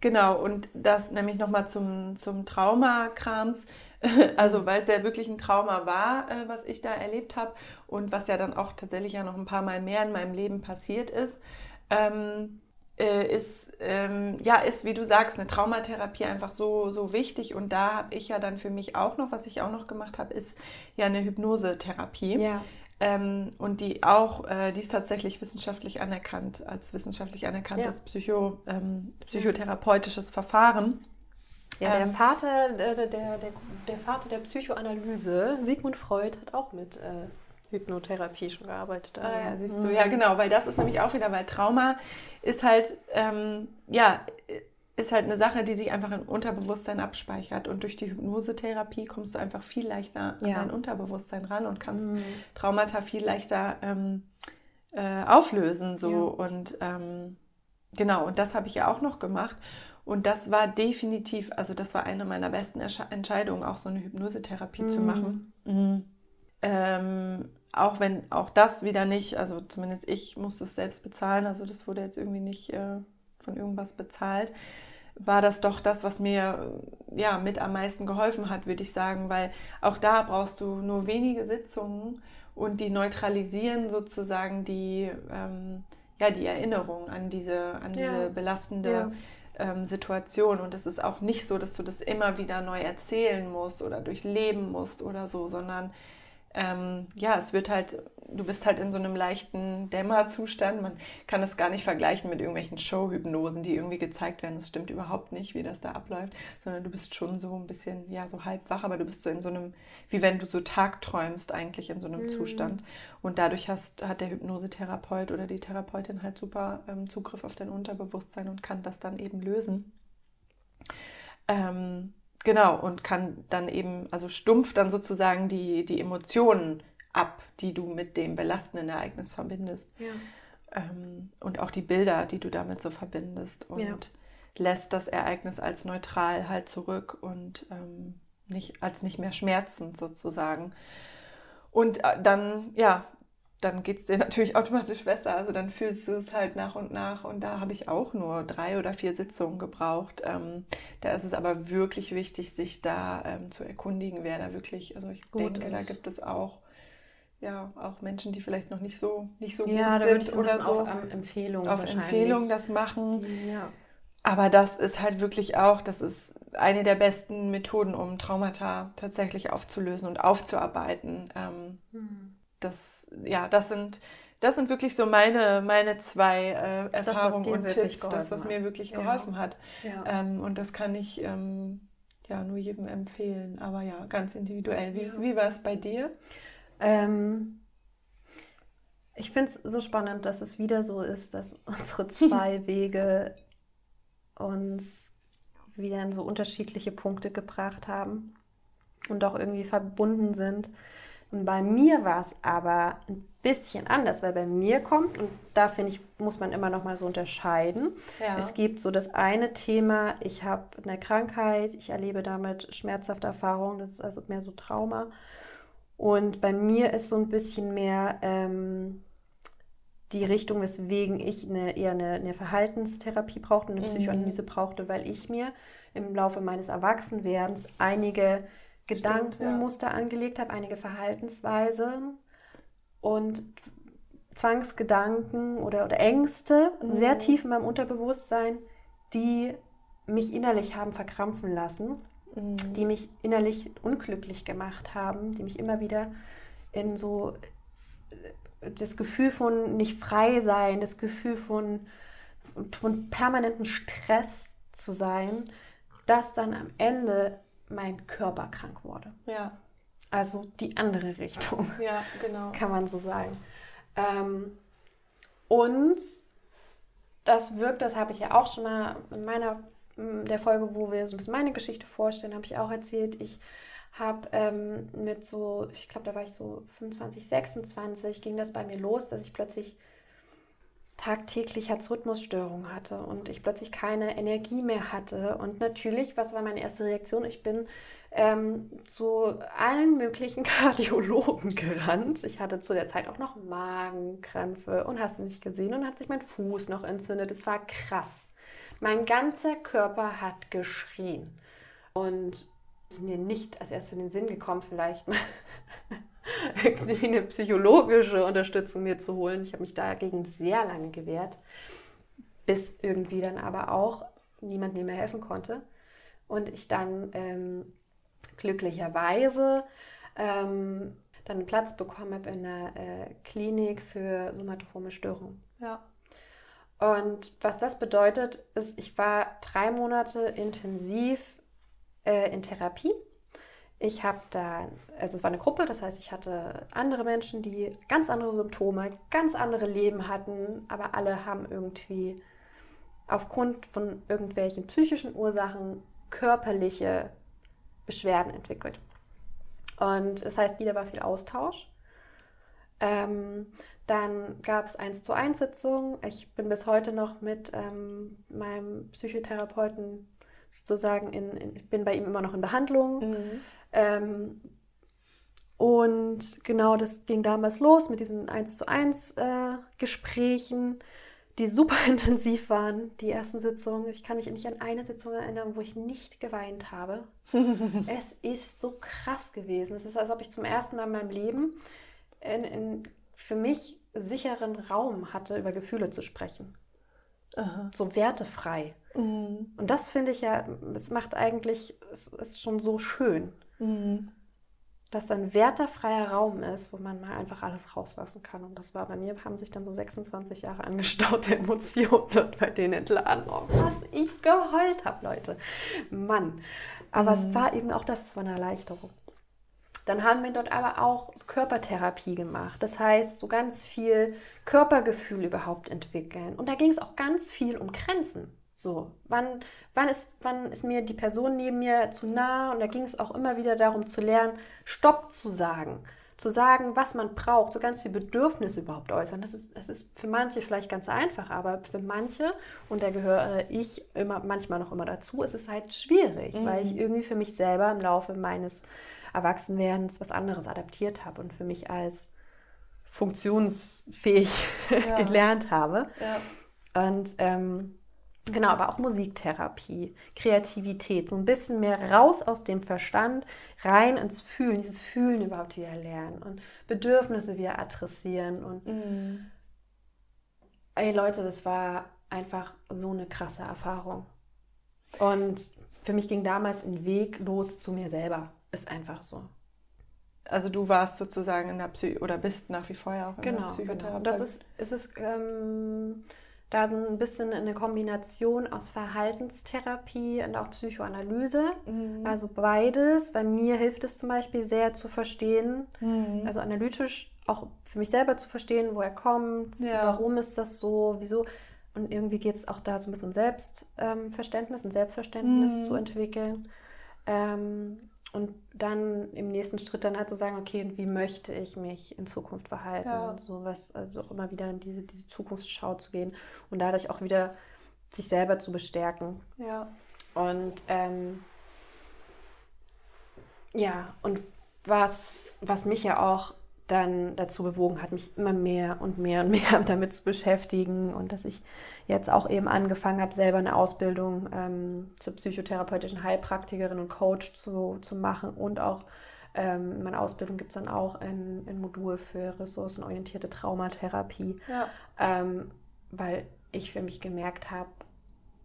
Speaker 1: Genau, und das nämlich nochmal zum, zum Traumakrams. *laughs* Also weil es ja wirklich ein Trauma war, äh, was ich da erlebt habe und was ja dann auch tatsächlich ja noch ein paar Mal mehr in meinem Leben passiert ist, ähm, äh, ist, ähm, ja, ist, wie du sagst, eine Traumatherapie einfach so, so wichtig. Und da habe ich ja dann für mich auch noch, was ich auch noch gemacht habe, ist ja eine Hypnosetherapie. Ja. Ähm, und die auch, äh, die ist tatsächlich wissenschaftlich anerkannt, als wissenschaftlich anerkanntes ja. Psycho, ähm, psychotherapeutisches Verfahren.
Speaker 2: Ja, der ähm, Vater, der, der, der, der, Vater der Psychoanalyse, Sigmund Freud, hat auch mit äh, Hypnotherapie schon gearbeitet.
Speaker 1: Ah, ja, siehst du, ja genau, weil das ist nämlich auch wieder, weil Trauma ist halt, ähm, ja, ist halt eine Sache, die sich einfach im Unterbewusstsein abspeichert. Und durch die Hypnosetherapie kommst du einfach viel leichter an ja. dein Unterbewusstsein ran und kannst mhm. Traumata viel leichter ähm, äh, auflösen. So. Ja. Und ähm, genau, und das habe ich ja auch noch gemacht. Und das war definitiv, also das war eine meiner besten Entscheidungen, auch so eine Hypnosetherapie mhm. zu machen. Mhm. Ähm, auch wenn auch das wieder nicht, also zumindest ich musste es selbst bezahlen, also das wurde jetzt irgendwie nicht äh, von irgendwas bezahlt, war das doch das, was mir ja mit am meisten geholfen hat, würde ich sagen, weil auch da brauchst du nur wenige Sitzungen und die neutralisieren sozusagen die, ähm, ja, die Erinnerung an diese, an diese ja. belastende ja. Ähm, Situation. Und es ist auch nicht so, dass du das immer wieder neu erzählen musst oder durchleben musst oder so, sondern ähm, ja, es wird halt, du bist halt in so einem leichten Dämmerzustand. Man kann es gar nicht vergleichen mit irgendwelchen Showhypnosen, die irgendwie gezeigt werden. Das stimmt überhaupt nicht, wie das da abläuft, sondern du bist schon so ein bisschen, ja, so halb wach, aber du bist so in so einem, wie wenn du so tagträumst eigentlich in so einem mhm. Zustand. Und dadurch hast, hat der Hypnosetherapeut oder die Therapeutin halt super ähm, Zugriff auf dein Unterbewusstsein und kann das dann eben lösen. Ähm, Genau, und kann dann eben, also stumpft dann sozusagen die, die Emotionen ab, die du mit dem belastenden Ereignis verbindest. Ja. Ähm, und auch die Bilder, die du damit so verbindest. Und ja. lässt das Ereignis als neutral halt zurück und ähm, nicht, als nicht mehr schmerzend sozusagen. Und äh, dann, ja, dann geht es dir *laughs* natürlich automatisch besser. Also dann fühlst du es halt nach und nach. Und da habe ich auch nur drei oder vier Sitzungen gebraucht. Ähm, da ist es aber wirklich wichtig, sich da ähm, zu erkundigen, wer da wirklich, also ich gut denke, ist. da gibt es auch ja, auch Menschen, die vielleicht noch nicht so, nicht so ja, gut sind oder so.
Speaker 2: Auf Empfehlung
Speaker 1: auf Empfehlung das machen. Ja. Aber das ist halt wirklich auch, das ist eine der besten Methoden, um Traumata tatsächlich aufzulösen und aufzuarbeiten. Ähm, hm das, ja, das sind, das sind wirklich so meine, meine zwei äh, Erfahrungen das, und Tipps, das, was mir wirklich geholfen ja. hat. Ja. Ähm, und das kann ich ähm, ja nur jedem empfehlen, aber ja, ganz individuell. Wie, wie war es bei dir?
Speaker 2: Ähm, ich finde es so spannend, dass es wieder so ist, dass *laughs* unsere zwei *laughs* Wege uns wieder in so unterschiedliche Punkte gebracht haben und auch irgendwie verbunden sind. Und bei mir war es aber ein bisschen anders, weil bei mir kommt, und da finde ich, muss man immer noch mal so unterscheiden. Ja. Es gibt so das eine Thema, ich habe eine Krankheit, ich erlebe damit schmerzhafte Erfahrungen, das ist also mehr so Trauma. Und bei mir ist so ein bisschen mehr ähm, die Richtung, weswegen ich eine, eher eine, eine Verhaltenstherapie brauchte, eine mhm. Psychoanalyse brauchte, weil ich mir im Laufe meines Erwachsenwerdens einige Gedankenmuster ja. angelegt habe, einige Verhaltensweisen und Zwangsgedanken oder, oder Ängste mhm. sehr tief in meinem Unterbewusstsein, die mich innerlich haben verkrampfen lassen, mhm. die mich innerlich unglücklich gemacht haben, die mich immer wieder in so äh, das Gefühl von nicht frei sein, das Gefühl von, von permanentem Stress zu sein, das dann am Ende mein Körper krank wurde.
Speaker 1: Ja.
Speaker 2: Also die andere Richtung. *laughs*
Speaker 1: Ja, genau.
Speaker 2: Kann man so sagen. Ähm, und das wirkt, das habe ich ja auch schon mal in meiner der Folge, wo wir so ein bisschen meine Geschichte vorstellen, habe ich auch erzählt. Ich habe ähm, mit so, ich glaube, da war ich so 25, 26, ging das bei mir los, dass ich plötzlich tagtäglich Herzrhythmusstörungen hatte und ich plötzlich keine Energie mehr hatte. Und natürlich, was war meine erste Reaktion? Ich bin ähm, zu allen möglichen *laughs* Kardiologen gerannt. Ich hatte zu der Zeit auch noch Magenkrämpfe und hast du nicht gesehen und hat sich mein Fuß noch entzündet. Es war krass. Mein ganzer Körper hat geschrien. Und ist mir nicht als erstes in den Sinn gekommen, vielleicht mal *laughs* irgendwie eine psychologische Unterstützung mir zu holen. Ich habe mich dagegen sehr lange gewehrt, bis irgendwie dann aber auch niemand mir mehr helfen konnte. Und ich dann ähm, glücklicherweise ähm, dann einen Platz bekommen habe in einer äh, Klinik für somatoforme Störungen.
Speaker 1: Ja.
Speaker 2: Und was das bedeutet, ist, ich war drei Monate intensiv äh, in Therapie ich habe da, also es war eine Gruppe, das heißt, ich hatte andere Menschen, die ganz andere Symptome, ganz andere Leben hatten, aber alle haben irgendwie aufgrund von irgendwelchen psychischen Ursachen körperliche Beschwerden entwickelt. Und das heißt, wieder war viel Austausch. Ähm, dann gab es eins zu eins Sitzungen. Ich bin bis heute noch mit ähm, meinem Psychotherapeuten sozusagen in, in, ich bin bei ihm immer noch in Behandlung. Mhm. Ähm, Und genau das ging damals los mit diesen 1 zu 1 äh, Gesprächen, die super *laughs* intensiv waren, die ersten Sitzungen. Ich kann mich nicht an eine Sitzung erinnern, wo ich nicht geweint habe. *laughs* es ist so krass gewesen. Es ist, als ob ich zum ersten Mal in meinem Leben in, in für mich sicheren Raum hatte, über Gefühle zu sprechen. Aha. So wertefrei. Mhm. Und das finde ich ja, es macht eigentlich, es ist schon so schön. Mhm dass da ein werterfreier Raum ist, wo man mal einfach alles rauslassen kann. Und das war bei mir, haben sich dann so 26 Jahre angestaute *laughs* Emotionen dort bei denen entladen. Oh, was ich geheult habe, Leute. Mann. Aber mhm. es war eben auch das, es war eine Erleichterung. Dann haben wir dort aber auch Körpertherapie gemacht. Das heißt, so ganz viel Körpergefühl überhaupt entwickeln. Und da ging es auch ganz viel um Grenzen. So, wann, wann, ist, wann ist mir die Person neben mir zu nah? Und da ging es auch immer wieder darum zu lernen, Stopp zu sagen. Zu sagen, was man braucht, so ganz viel Bedürfnisse überhaupt äußern. Das ist, das ist für manche vielleicht ganz einfach, aber für manche, und da gehöre ich immer, manchmal noch immer dazu, ist es halt schwierig, mhm. weil ich irgendwie für mich selber im Laufe meines Erwachsenwerdens was anderes adaptiert habe und für mich als funktionsfähig *laughs* ja. gelernt habe. Ja. Und ähm, Genau, aber auch Musiktherapie, Kreativität, so ein bisschen mehr raus aus dem Verstand, rein ins Fühlen, dieses Fühlen überhaupt wieder lernen und Bedürfnisse wieder adressieren. Und mm. ey Leute, das war einfach so eine krasse Erfahrung. Und für mich ging damals ein Weg los zu mir selber. Ist einfach so.
Speaker 1: Also du warst sozusagen in der Psy oder bist nach wie vor ja auch in
Speaker 2: genau, der Psychotherapie. Genau. Das ist, ist es ähm, da so ein bisschen eine Kombination aus Verhaltenstherapie und auch Psychoanalyse. Mhm. Also beides. Bei mir hilft es zum Beispiel sehr zu verstehen, mhm. also analytisch auch für mich selber zu verstehen, woher kommt, ja. warum ist das so, wieso. Und irgendwie geht es auch da so ein bisschen um Selbstverständnis, ein Selbstverständnis mhm. zu entwickeln. Ähm, und dann im nächsten Schritt dann halt zu so sagen, okay, wie möchte ich mich in Zukunft verhalten? Ja. So was, also auch immer wieder in diese, diese Zukunftsschau zu gehen und dadurch auch wieder sich selber zu bestärken.
Speaker 1: Ja.
Speaker 2: Und ähm, ja, und was, was mich ja auch dann dazu bewogen hat, mich immer mehr und mehr und *laughs* mehr damit zu beschäftigen und dass ich jetzt auch eben angefangen habe, selber eine Ausbildung ähm, zur psychotherapeutischen Heilpraktikerin und Coach zu, zu machen und auch ähm, in meiner Ausbildung gibt es dann auch ein, ein, Modul für ressourcenorientierte Traumatherapie, ja. ähm, weil ich für mich gemerkt habe,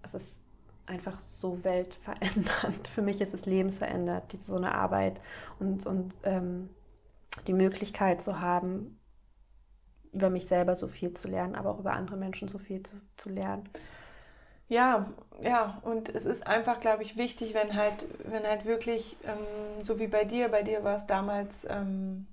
Speaker 2: es ist einfach so weltverändernd. *laughs* Für mich ist es lebensverändert, so eine Arbeit und, und ähm, die Möglichkeit zu haben, über mich selber so viel zu lernen, aber auch über andere Menschen so viel zu, zu lernen.
Speaker 1: Ja, ja, und es ist einfach, glaube ich, wichtig, wenn halt, wenn halt wirklich, ähm, so wie bei dir, bei dir war es damals, ähm,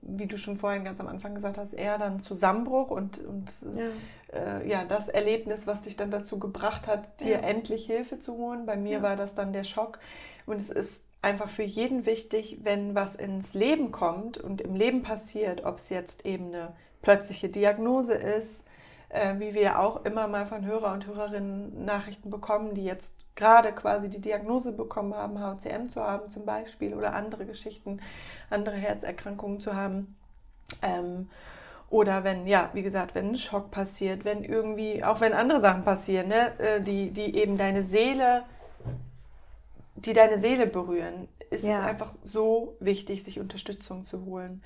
Speaker 1: wie du schon vorhin ganz am Anfang gesagt hast, eher dann Zusammenbruch und, und ja. Äh, ja das Erlebnis, was dich dann dazu gebracht hat, dir ja. endlich Hilfe zu holen. Bei mir ja. war das dann der Schock. Und es ist einfach für jeden wichtig, wenn was ins Leben kommt und im Leben passiert, ob es jetzt eben eine plötzliche Diagnose ist, äh, wie wir auch immer mal von Hörer und Hörerinnen Nachrichten bekommen, die jetzt gerade quasi die Diagnose bekommen haben, HCM zu haben zum Beispiel oder andere Geschichten, andere Herzerkrankungen zu haben. Ähm, oder wenn, ja, wie gesagt, wenn ein Schock passiert, wenn irgendwie, auch wenn andere Sachen passieren, ne, äh, die, die eben deine Seele die deine Seele berühren, ist ja. es einfach so wichtig, sich Unterstützung zu holen.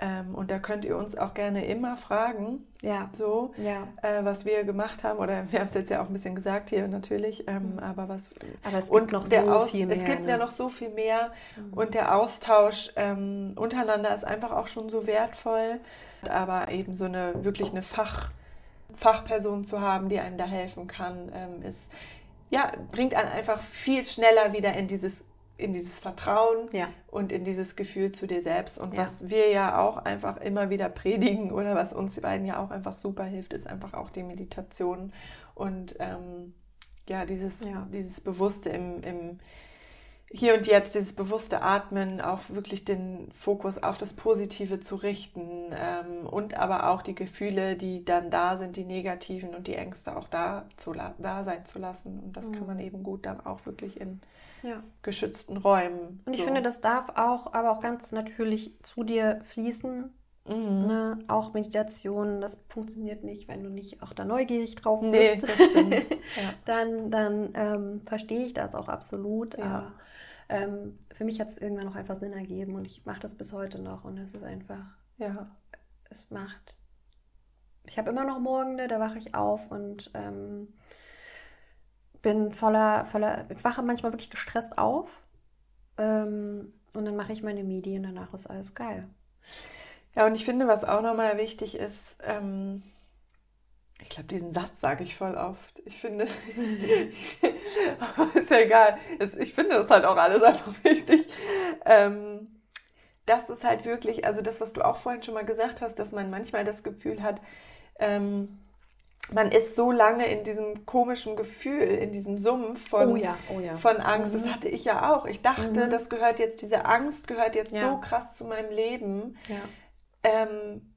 Speaker 1: Ähm, und da könnt ihr uns auch gerne immer fragen,
Speaker 2: ja.
Speaker 1: so,
Speaker 2: ja.
Speaker 1: Äh, was wir gemacht haben. Oder wir haben es jetzt ja auch ein bisschen gesagt hier natürlich, ähm,
Speaker 2: mhm.
Speaker 1: aber was.
Speaker 2: Aber es gibt noch so
Speaker 1: Aus,
Speaker 2: viel mehr.
Speaker 1: Es gibt ne? ja noch so viel mehr mhm. und der Austausch ähm, untereinander ist einfach auch schon so wertvoll. Aber eben so eine wirklich eine Fach, Fachperson zu haben, die einem da helfen kann, ähm, ist ja, bringt einen einfach viel schneller wieder in dieses, in dieses Vertrauen
Speaker 2: ja.
Speaker 1: und in dieses Gefühl zu dir selbst. Und ja. was wir ja auch einfach immer wieder predigen oder was uns beiden ja auch einfach super hilft, ist einfach auch die Meditation und ähm, ja, dieses, ja. dieses Bewusste im, im hier und jetzt dieses bewusste Atmen, auch wirklich den Fokus auf das Positive zu richten ähm, und aber auch die Gefühle, die dann da sind, die negativen und die Ängste auch da, zu da sein zu lassen. Und das mhm. kann man eben gut dann auch wirklich in ja. geschützten Räumen.
Speaker 2: Und ich so. finde, das darf auch, aber auch ganz natürlich zu dir fließen. Mhm. Ne? Auch Meditation, das funktioniert nicht, wenn du nicht auch da neugierig drauf bist. Nee, das stimmt. *laughs* ja. Dann, dann ähm, verstehe ich das auch absolut. Ja. Aber ähm, für mich hat es irgendwann noch einfach Sinn ergeben und ich mache das bis heute noch und es ist einfach, ja, es macht. Ich habe immer noch Morgende, da wache ich auf und ähm, bin voller, voller, ich wache manchmal wirklich gestresst auf ähm, und dann mache ich meine Medien, danach ist alles geil.
Speaker 1: Ja, und ich finde, was auch nochmal wichtig ist, ähm, ich glaube, diesen Satz sage ich voll oft. Ich finde, *laughs* ist ja egal. Ich finde das halt auch alles einfach *laughs* wichtig. Ähm, das ist halt wirklich, also das, was du auch vorhin schon mal gesagt hast, dass man manchmal das Gefühl hat, ähm, man ist so lange in diesem komischen Gefühl, in diesem Sumpf von,
Speaker 2: oh ja, oh ja.
Speaker 1: von Angst. Mhm. Das hatte ich ja auch. Ich dachte, mhm. das gehört jetzt, diese Angst gehört jetzt ja. so krass zu meinem Leben. Ähm,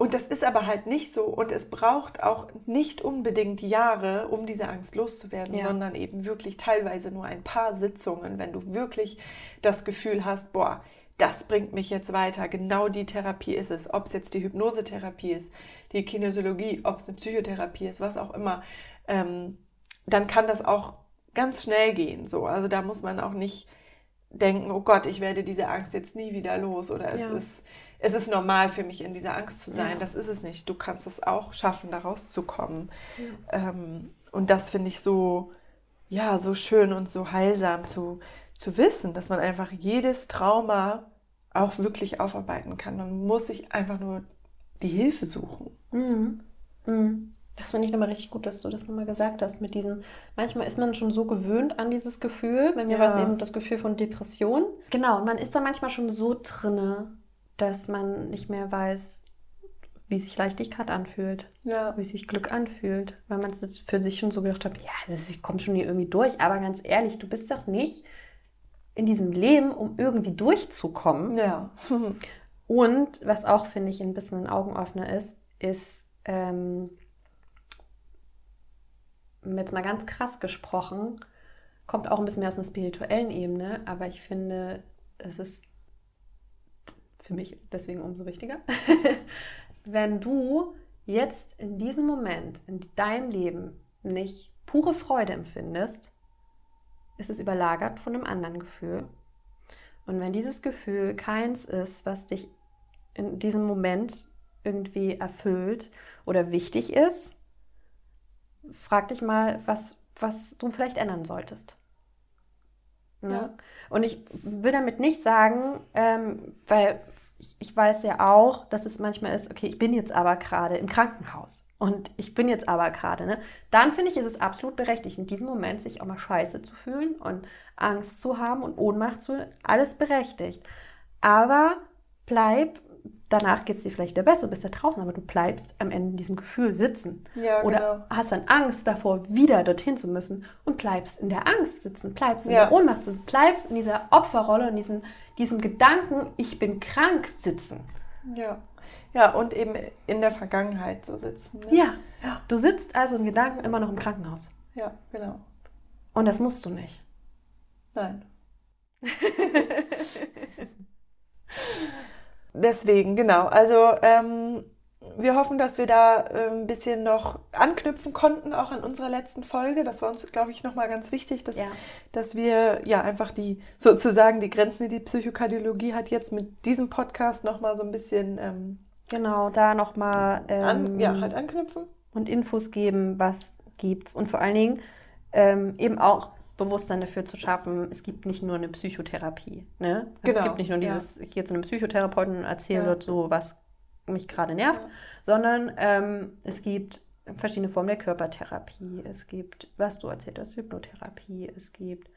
Speaker 1: und das ist aber halt nicht so. Und es braucht auch nicht unbedingt Jahre, um diese Angst loszuwerden, ja. sondern eben wirklich teilweise nur ein paar Sitzungen, wenn du wirklich das Gefühl hast, boah, das bringt mich jetzt weiter. Genau die Therapie ist es. Ob es jetzt die Hypnosetherapie ist, die Kinesiologie, ob es eine Psychotherapie ist, was auch immer, ähm, dann kann das auch ganz schnell gehen. So. Also da muss man auch nicht denken, oh Gott, ich werde diese Angst jetzt nie wieder los oder es ja. ist es ist normal für mich, in dieser Angst zu sein. Ja. Das ist es nicht. Du kannst es auch schaffen, da rauszukommen. Ja. Ähm, und das finde ich so, ja, so schön und so heilsam zu, zu wissen, dass man einfach jedes Trauma auch wirklich aufarbeiten kann. Man muss sich einfach nur die Hilfe suchen.
Speaker 2: Mhm. Mhm. Das finde ich nochmal richtig gut, dass du das nochmal gesagt hast mit diesem, manchmal ist man schon so gewöhnt an dieses Gefühl, bei mir ja. war es eben das Gefühl von Depression. Genau, und man ist da manchmal schon so drinne, dass man nicht mehr weiß, wie sich Leichtigkeit anfühlt, ja. wie sich Glück anfühlt, weil man es für sich schon so gedacht hat, ja, ich komme schon hier irgendwie durch, aber ganz ehrlich, du bist doch nicht in diesem Leben, um irgendwie durchzukommen. Ja. *laughs* Und was auch, finde ich, ein bisschen ein Augenöffner ist, ist, ähm, jetzt mal ganz krass gesprochen, kommt auch ein bisschen mehr aus einer spirituellen Ebene, aber ich finde, es ist für mich deswegen umso wichtiger, *laughs* wenn du jetzt in diesem Moment in deinem Leben nicht pure Freude empfindest, ist es überlagert von einem anderen Gefühl. Und wenn dieses Gefühl keins ist, was dich in diesem Moment irgendwie erfüllt oder wichtig ist, frag dich mal, was, was du vielleicht ändern solltest. Ne? Ja. Und ich will damit nicht sagen, ähm, weil ich, ich weiß ja auch, dass es manchmal ist, okay, ich bin jetzt aber gerade im Krankenhaus und ich bin jetzt aber gerade, ne? Dann finde ich, ist es absolut berechtigt, in diesem Moment sich auch mal scheiße zu fühlen und Angst zu haben und Ohnmacht zu, alles berechtigt. Aber bleib danach geht es dir vielleicht wieder besser, du bist ja draußen, aber du bleibst am Ende in diesem Gefühl sitzen. Ja, Oder genau. hast dann Angst davor, wieder dorthin zu müssen und bleibst in der Angst sitzen, bleibst in ja. der Ohnmacht sitzen, bleibst in dieser Opferrolle, in diesem, diesem Gedanken, ich bin krank sitzen.
Speaker 1: Ja. Ja, und eben in der Vergangenheit so sitzen.
Speaker 2: Ne? Ja. ja. Du sitzt also in Gedanken immer noch im Krankenhaus.
Speaker 1: Ja, genau.
Speaker 2: Und das musst du nicht.
Speaker 1: Nein. *laughs* Deswegen, genau. Also ähm, wir hoffen, dass wir da äh, ein bisschen noch anknüpfen konnten, auch an unserer letzten Folge. Das war uns, glaube ich, nochmal ganz wichtig, dass, ja. dass wir ja einfach die sozusagen die Grenzen, die die Psychokardiologie hat, jetzt mit diesem Podcast nochmal so ein bisschen ähm,
Speaker 2: genau da nochmal
Speaker 1: ähm, ja, halt anknüpfen
Speaker 2: und Infos geben, was gibt's und vor allen Dingen ähm, eben auch Bewusstsein dafür zu schaffen, es gibt nicht nur eine Psychotherapie. Ne? Also genau. Es gibt nicht nur dieses, ja. ich gehe zu einem Psychotherapeuten und erzähle ja. so, was mich gerade nervt, ja. sondern ähm, es gibt verschiedene Formen der Körpertherapie. Es gibt, was du erzählt hast, Hypnotherapie. Es gibt,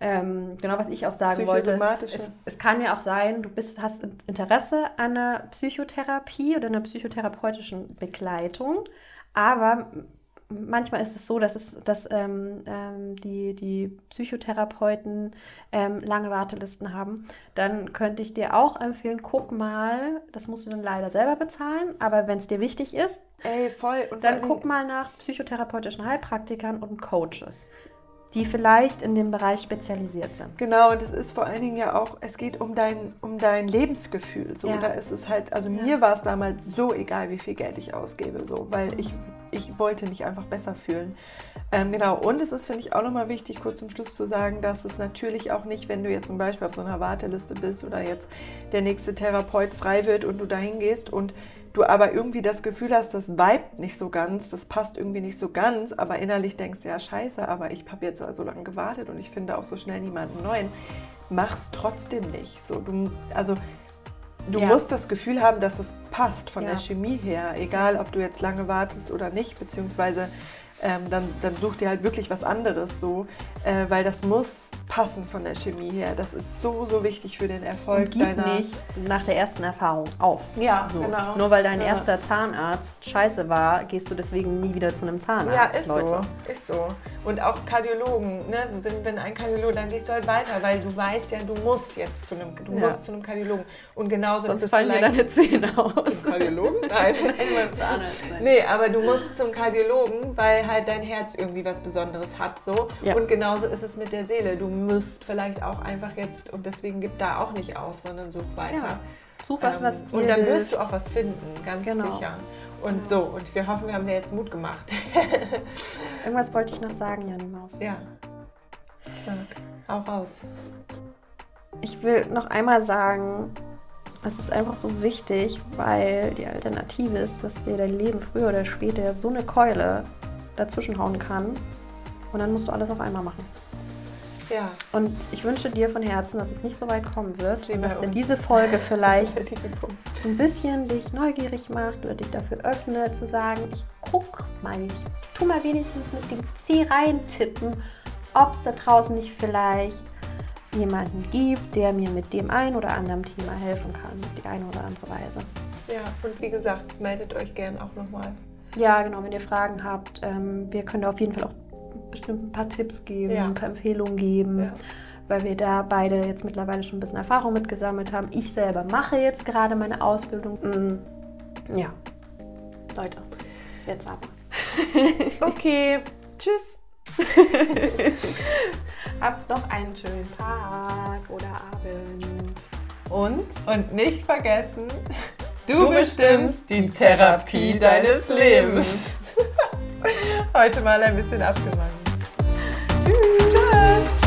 Speaker 2: ähm, genau was ich auch sagen wollte, es, es, kann ja auch sein, du bist, hast Interesse an einer Psychotherapie oder einer psychotherapeutischen Begleitung, aber manchmal ist es so, dass, es, dass ähm, ähm, die, die Psychotherapeuten ähm, lange Wartelisten haben. Dann könnte ich dir auch empfehlen, guck mal, das musst du dann leider selber bezahlen, aber wenn es dir wichtig ist,
Speaker 1: Ey, voll.
Speaker 2: Und dann guck mal nach psychotherapeutischen Heilpraktikern und Coaches. die vielleicht in dem Bereich spezialisiert sind.
Speaker 1: Genau, und es ist vor allen Dingen ja auch, es geht um dein, um dein Lebensgefühl. So,
Speaker 2: Ja.
Speaker 1: da ist es halt, also
Speaker 2: Ja.
Speaker 1: mir war es damals so egal, wie viel Geld ich ausgebe, so, weil ich, ich wollte mich einfach besser fühlen. Ähm, genau, und es ist, finde ich, auch nochmal wichtig, kurz zum Schluss zu sagen, dass es natürlich auch nicht, wenn du jetzt zum Beispiel auf so einer Warteliste bist oder jetzt der nächste Therapeut frei wird und du dahin gehst und du aber irgendwie das Gefühl hast, das vibet nicht so ganz, das passt irgendwie nicht so ganz, aber innerlich denkst, ja scheiße, aber ich habe jetzt so lange gewartet und ich finde auch so schnell niemanden neuen, mach's trotzdem nicht. So, du, also du
Speaker 2: Ja.
Speaker 1: musst das Gefühl haben, dass es passt von
Speaker 2: Ja.
Speaker 1: der Chemie her, egal ob du jetzt lange wartest oder nicht, beziehungsweise ähm, dann, dann such dir halt wirklich was anderes so, äh, weil das muss passen von der Chemie her. Das ist so, so wichtig für den Erfolg
Speaker 2: Und gib
Speaker 1: deiner...
Speaker 2: nicht nach der ersten Erfahrung auf.
Speaker 1: Ja,
Speaker 2: So.
Speaker 1: genau.
Speaker 2: Nur weil dein
Speaker 1: Ja.
Speaker 2: erster Zahnarzt scheiße war, gehst du deswegen nie wieder zu einem Zahnarzt.
Speaker 1: Ja, ist
Speaker 2: Leute.
Speaker 1: so, ist so. Und auch Kardiologen, ne? Sind- wenn ein Kardiologe, dann gehst du halt weiter, weil du weißt ja, du musst jetzt zu einem, du
Speaker 2: Ja.
Speaker 1: musst zu einem Kardiologen. Und genauso
Speaker 2: Sonst
Speaker 1: ist es
Speaker 2: fallen dir
Speaker 1: vielleicht
Speaker 2: deine Zähne aus.
Speaker 1: zum Kardiologen. *laughs* Nein,
Speaker 2: sein.
Speaker 1: Nee, aber du musst zum Kardiologen, weil halt dein Herz irgendwie was Besonderes hat. So.
Speaker 2: Ja.
Speaker 1: Und genauso ist es mit der Seele. Du musst vielleicht auch einfach jetzt, und deswegen gib da auch nicht auf, sondern such weiter.
Speaker 2: Ja. Such was,
Speaker 1: Ähm,
Speaker 2: was dir
Speaker 1: und dann wirst du auch was finden, ganz
Speaker 2: Genau.
Speaker 1: sicher. Und so, und wir hoffen, wir haben dir jetzt Mut gemacht. *laughs* *laughs*
Speaker 2: Irgendwas wollte ich noch sagen, Jani Maus.
Speaker 1: ja. Sag, hau raus.
Speaker 2: Ich will noch einmal sagen, es ist einfach so wichtig, weil die Alternative ist, dass dir dein Leben früher oder später so eine Keule dazwischenhauen kann und dann musst du alles auf einmal machen.
Speaker 1: Ja.
Speaker 2: Und ich wünsche dir von Herzen, dass es nicht so weit kommen wird
Speaker 1: Wie
Speaker 2: dass dir diese Folge *laughs* vielleicht ein bisschen dich neugierig macht oder dich dafür öffnet, zu sagen, ich guck mal, ich tu mal wenigstens mit dem C reintippen, ob es da draußen nicht vielleicht jemanden gibt, der mir mit dem ein oder anderen Thema helfen kann, auf die eine oder andere Weise.
Speaker 1: Ja, und wie gesagt, meldet euch gern auch nochmal.
Speaker 2: Ja, genau, wenn ihr Fragen habt, ähm, wir können da auf jeden Fall auch bestimmt ein paar Tipps geben,
Speaker 1: Ja.
Speaker 2: ein paar Empfehlungen geben.
Speaker 1: Ja.
Speaker 2: weil wir da beide jetzt mittlerweile schon ein bisschen Erfahrung mitgesammelt haben. Ich selber mache jetzt gerade meine Ausbildung. Mm, Ja, Leute, jetzt aber. *laughs*
Speaker 1: Okay, tschüss. *laughs*
Speaker 2: Habt doch einen schönen Tag oder Abend.
Speaker 1: Und? Und nicht vergessen, du, bestimmst die Therapie deines Lebens. *laughs* Heute mal ein bisschen abgewandt. Tschüss. Tschüss.